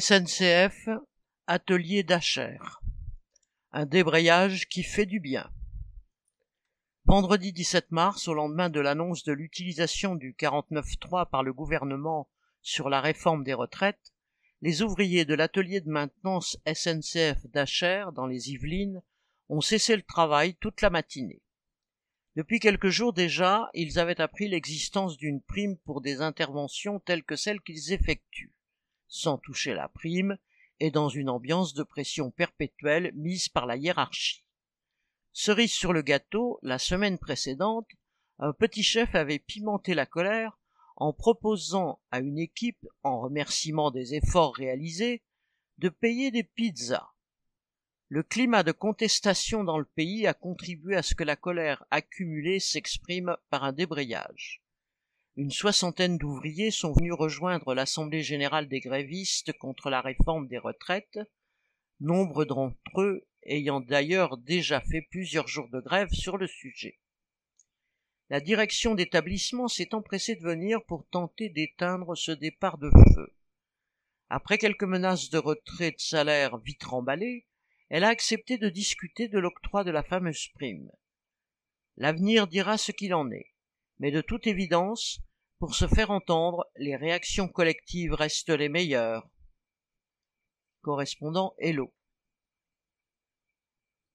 SNCF Atelier d'Acher. Un débrayage qui fait du bien. Vendredi 17 mars, au lendemain de l'annonce de l'utilisation du 49.3 par le gouvernement sur la réforme des retraites, les ouvriers de l'atelier de maintenance SNCF d'Acher dans les Yvelines ont cessé le travail toute la matinée. Depuis quelques jours déjà, ils avaient appris l'existence d'une prime pour des interventions telles que celles qu'ils effectuent sans toucher la prime, et dans une ambiance de pression perpétuelle mise par la hiérarchie. Cerise sur le gâteau, la semaine précédente, un petit chef avait pimenté la colère en proposant à une équipe, en remerciement des efforts réalisés, de payer des pizzas. Le climat de contestation dans le pays a contribué à ce que la colère accumulée s'exprime par un débrayage une soixantaine d'ouvriers sont venus rejoindre l'Assemblée générale des grévistes contre la réforme des retraites, nombre d'entre eux ayant d'ailleurs déjà fait plusieurs jours de grève sur le sujet. La direction d'établissement s'est empressée de venir pour tenter d'éteindre ce départ de feu. Après quelques menaces de retrait de salaire vite remballées, elle a accepté de discuter de l'octroi de la fameuse prime. L'avenir dira ce qu'il en est mais de toute évidence, pour se faire entendre, les réactions collectives restent les meilleures. Correspondant Hello.